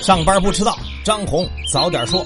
上班不迟到，张红早点说。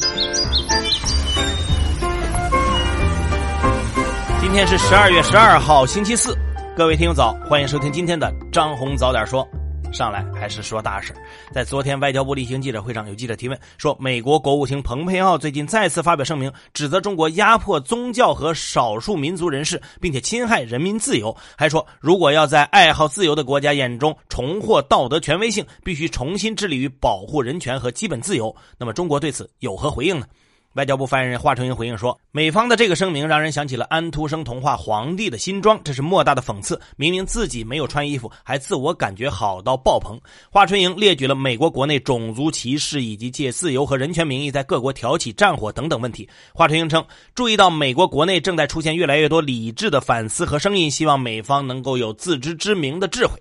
今天是十二月十二号，星期四，各位听友早，欢迎收听今天的张红早点说。上来还是说大事在昨天外交部例行记者会上，有记者提问说，美国国务卿蓬佩奥最近再次发表声明，指责中国压迫宗教和少数民族人士，并且侵害人民自由，还说如果要在爱好自由的国家眼中重获道德权威性，必须重新致力于保护人权和基本自由。那么中国对此有何回应呢？外交部发言人华春莹回应说：“美方的这个声明让人想起了安徒生童话《皇帝的新装》，这是莫大的讽刺。明明自己没有穿衣服，还自我感觉好到爆棚。”华春莹列举了美国国内种族歧视以及借自由和人权名义在各国挑起战火等等问题。华春莹称，注意到美国国内正在出现越来越多理智的反思和声音，希望美方能够有自知之明的智慧。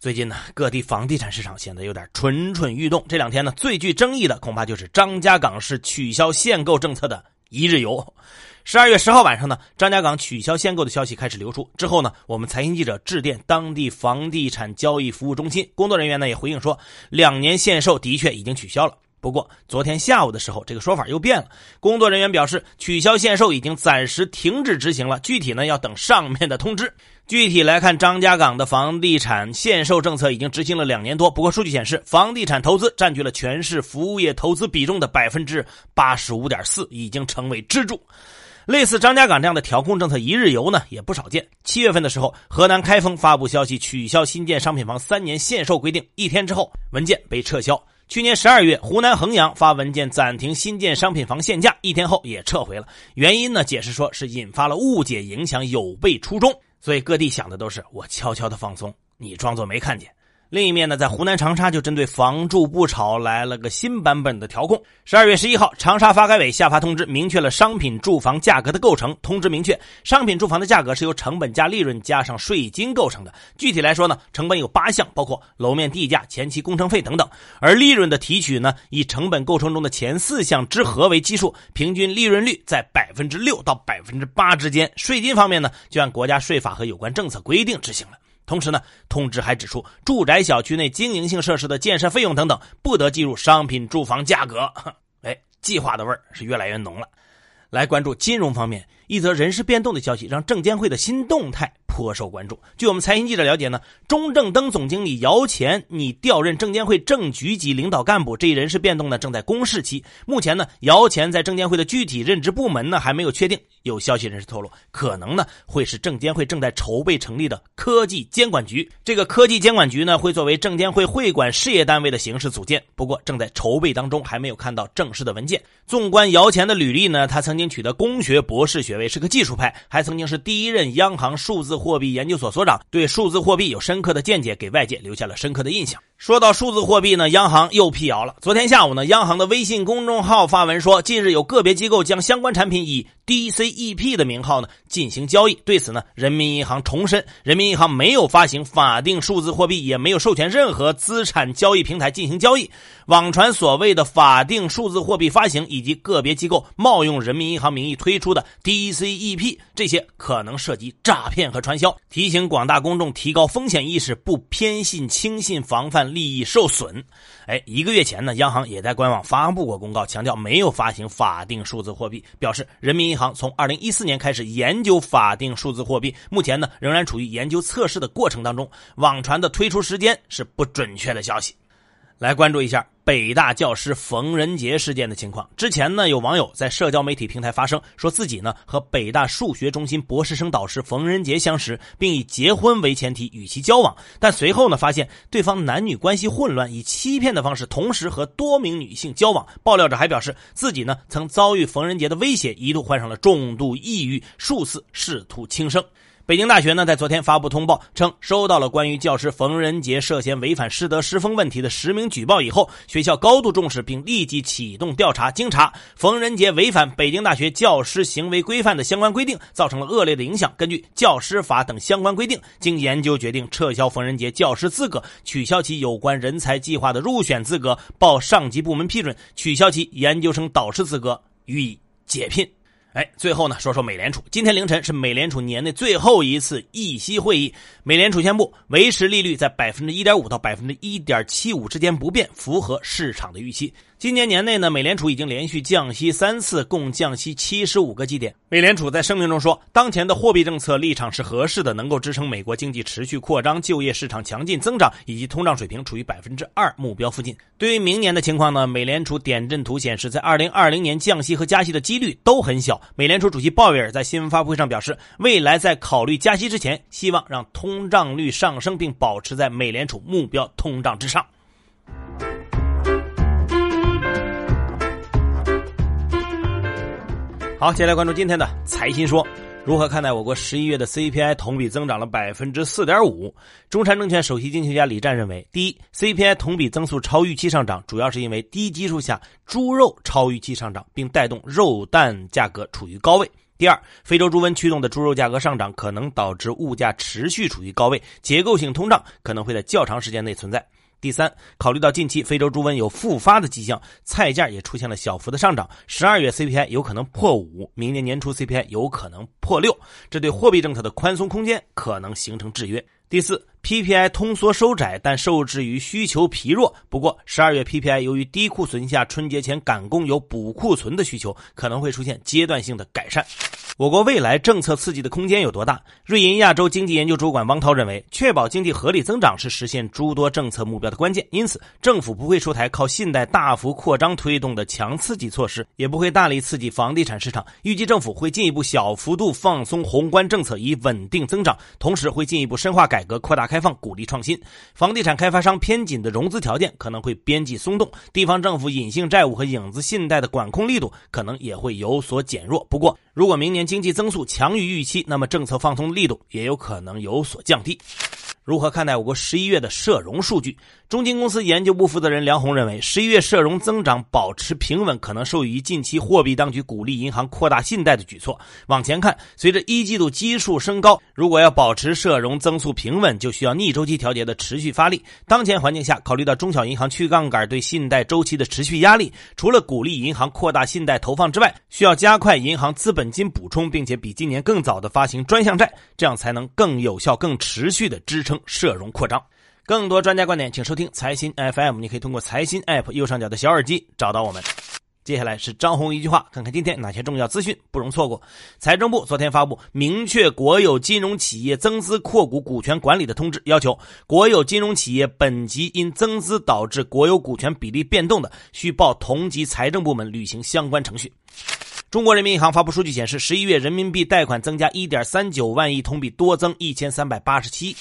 最近呢，各地房地产市场显得有点蠢蠢欲动。这两天呢，最具争议的恐怕就是张家港市取消限购政策的一日游。十二月十号晚上呢，张家港取消限购的消息开始流出。之后呢，我们财经记者致电当地房地产交易服务中心，工作人员呢也回应说，两年限售的确已经取消了。不过昨天下午的时候，这个说法又变了。工作人员表示，取消限售已经暂时停止执行了，具体呢要等上面的通知。具体来看，张家港的房地产限售政策已经执行了两年多。不过，数据显示，房地产投资占据了全市服务业投资比重的百分之八十五点四，已经成为支柱。类似张家港这样的调控政策，一日游呢也不少见。七月份的时候，河南开封发布消息取消新建商品房三年限售规定，一天之后文件被撤销。去年十二月，湖南衡阳发文件暂停新建商品房限价，一天后也撤回了。原因呢，解释说是引发了误解，影响有悖初衷。所以各地想的都是我悄悄的放松，你装作没看见。另一面呢，在湖南长沙就针对房住不炒来了个新版本的调控。十二月十一号，长沙发改委下发通知，明确了商品住房价格的构成。通知明确，商品住房的价格是由成本加利润加上税金构成的。具体来说呢，成本有八项，包括楼面地价、前期工程费等等。而利润的提取呢，以成本构成中的前四项之和为基数，平均利润率在百分之六到百分之八之间。税金方面呢，就按国家税法和有关政策规定执行了。同时呢，通知还指出，住宅小区内经营性设施的建设费用等等，不得计入商品住房价格。哎，计划的味儿是越来越浓了。来关注金融方面，一则人事变动的消息，让证监会的新动态。颇受关注。据我们财经记者了解呢，中证登总经理姚前拟调任证监会正局级领导干部，这一人事变动呢正在公示期。目前呢，姚前在证监会的具体任职部门呢还没有确定。有消息人士透露，可能呢会是证监会正在筹备成立的科技监管局。这个科技监管局呢会作为证监会会管事业单位的形式组建，不过正在筹备当中，还没有看到正式的文件。纵观姚前的履历呢，他曾经取得工学博士学位位，是个技术派，还曾经是第一任央行数字货币研究所所长，对数字货币有深刻的见解，给外界留下了深刻的印象。说到数字货币呢，央行又辟谣了。昨天下午呢，央行的微信公众号发文说，近日有个别机构将相关产品以 DCEP 的名号呢进行交易。对此呢，人民银行重申，人民银行没有发行法定数字货币，也没有授权任何资产交易平台进行交易。网传所谓的法定数字货币发行以及个别机构冒用人民银行名义推出的 DCEP，这些可能涉及诈骗和传销。提醒广大公众提高风险意识，不偏信轻信，防范。利益受损，哎，一个月前呢，央行也在官网发布过公告，强调没有发行法定数字货币，表示人民银行从二零一四年开始研究法定数字货币，目前呢仍然处于研究测试的过程当中，网传的推出时间是不准确的消息。来关注一下北大教师冯仁杰事件的情况。之前呢，有网友在社交媒体平台发声，说自己呢和北大数学中心博士生导师冯仁杰相识，并以结婚为前提与其交往。但随后呢，发现对方男女关系混乱，以欺骗的方式同时和多名女性交往。爆料者还表示，自己呢曾遭遇冯仁杰的威胁，一度患上了重度抑郁，数次试图轻生。北京大学呢，在昨天发布通报称，收到了关于教师冯仁杰涉嫌违反师德师风问题的实名举报以后，学校高度重视，并立即启动调查。经查，冯仁杰违反北京大学教师行为规范的相关规定，造成了恶劣的影响。根据教师法等相关规定，经研究决定撤销冯仁杰教师资格，取消其有关人才计划的入选资格，报上级部门批准，取消其研究生导师资格，予以解聘。哎，最后呢，说说美联储。今天凌晨是美联储年内最后一次议息会议，美联储宣布维持利率在百分之一点五到百分之一点七五之间不变，符合市场的预期。今年年内呢，美联储已经连续降息三次，共降息七十五个基点。美联储在声明中说，当前的货币政策立场是合适的，能够支撑美国经济持续扩张、就业市场强劲增长以及通胀水平处于百分之二目标附近。对于明年的情况呢，美联储点阵图显示，在二零二零年降息和加息的几率都很小。美联储主席鲍威尔在新闻发布会上表示，未来在考虑加息之前，希望让通胀率上升并保持在美联储目标通胀之上。好，接下来关注今天的财新说，如何看待我国十一月的 CPI 同比增长了百分之四点五？中山证券首席经济学家李湛认为，第一，CPI 同比增速超预期上涨，主要是因为低基数下猪肉超预期上涨，并带动肉蛋价格处于高位。第二，非洲猪瘟驱动的猪肉价格上涨，可能导致物价持续处于高位，结构性通胀可能会在较长时间内存在。第三，考虑到近期非洲猪瘟有复发的迹象，菜价也出现了小幅的上涨，十二月 CPI 有可能破五，明年年初 CPI 有可能破六，这对货币政策的宽松空间可能形成制约。第四，PPI 通缩收窄，但受制于需求疲弱。不过，十二月 PPI 由于低库存下春节前赶工有补库存的需求，可能会出现阶段性的改善。我国未来政策刺激的空间有多大？瑞银亚洲经济研究主管汪涛认为，确保经济合理增长是实现诸多政策目标的关键。因此，政府不会出台靠信贷大幅扩张推动的强刺激措施，也不会大力刺激房地产市场。预计政府会进一步小幅度放松宏观政策以稳定增长，同时会进一步深化改革、扩大开放、鼓励创新。房地产开发商偏紧的融资条件可能会边际松动，地方政府隐性债务和影子信贷的管控力度可能也会有所减弱。不过，如果明年经济增速强于预期，那么政策放松力度也有可能有所降低。如何看待我国十一月的社融数据？中金公司研究部负责人梁红认为，十一月社融增长保持平稳，可能受益于近期货币当局鼓励银行扩大信贷的举措。往前看，随着一季度基数升高，如果要保持社融增速平稳，就需要逆周期调节的持续发力。当前环境下，考虑到中小银行去杠杆对信贷周期的持续压力，除了鼓励银行扩大信贷投放之外，需要加快银行资本金补充，并且比今年更早的发行专项债，这样才能更有效、更持续的支撑社融扩张。更多专家观点，请收听财新 FM。你可以通过财新 App 右上角的小耳机找到我们。接下来是张红一句话，看看今天哪些重要资讯不容错过。财政部昨天发布明确国有金融企业增资扩股股权管理的通知，要求国有金融企业本级因增资导致国有股权比例变动的，需报同级财政部门履行相关程序。中国人民银行发布数据显示，十一月人民币贷款增加一点三九万亿，同比多增一千三百八十七亿。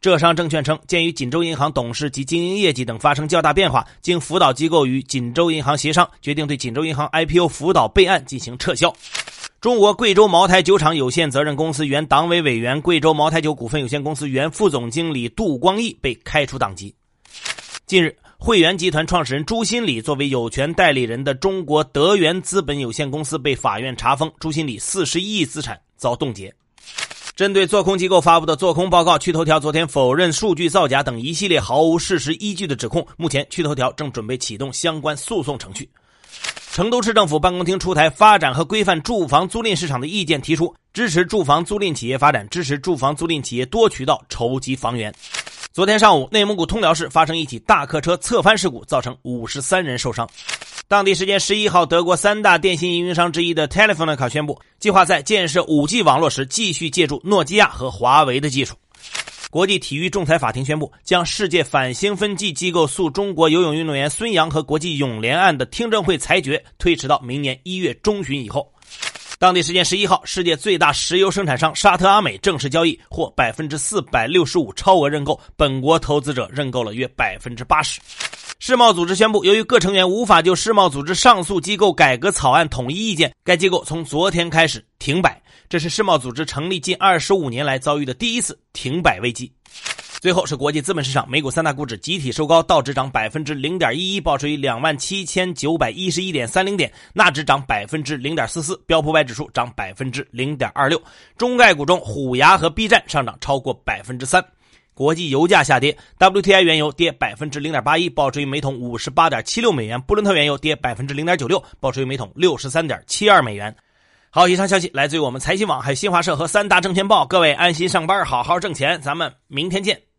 浙商证券称，鉴于锦州银行董事及经营业绩等发生较大变化，经辅导机构与锦州银行协商，决定对锦州银行 IPO 辅导备案进行撤销。中国贵州茅台酒厂有限责任公司原党委委员、贵州茅台酒股份有限公司原副总经理杜光义被开除党籍。近日，汇源集团创始人朱新礼作为有权代理人的中国德源资本有限公司被法院查封，朱新礼四十一亿资产遭冻结。针对做空机构发布的做空报告，趣头条昨天否认数据造假等一系列毫无事实依据的指控。目前，趣头条正准备启动相关诉讼程序。成都市政府办公厅出台发展和规范住房租赁市场的意见，提出支持住房租赁企业发展，支持住房租赁企业多渠道筹集房源。昨天上午，内蒙古通辽市发生一起大客车侧翻事故，造成五十三人受伤。当地时间十一号，德国三大电信运营商之一的 Telefonica 宣布，计划在建设 5G 网络时继续借助诺基亚和华为的技术。国际体育仲裁法庭宣布，将世界反兴奋剂机构诉中国游泳运动员孙杨和国际泳联案的听证会裁决推迟到明年一月中旬以后。当地时间十一号，世界最大石油生产商沙特阿美正式交易，获百分之四百六十五超额认购，本国投资者认购了约百分之八十。世贸组织宣布，由于各成员无法就世贸组织上诉机构改革草案统一意见，该机构从昨天开始停摆。这是世贸组织成立近二十五年来遭遇的第一次停摆危机。最后是国际资本市场，美股三大股指集体收高，道指涨百分之零点一一，报收于两万七千九百一十一点三零点；纳指涨百分之零点四四，标普百指数涨百分之零点二六。中概股中，虎牙和 B 站上涨超过百分之三。国际油价下跌，WTI 原油跌百分之零点八一，报收于每桶五十八点七六美元；布伦特原油跌百分之零点九六，报收于每桶六十三点七二美元。好，以上消息来自于我们财新网、还有新华社和三大证券报。各位安心上班，好好挣钱，咱们明天见。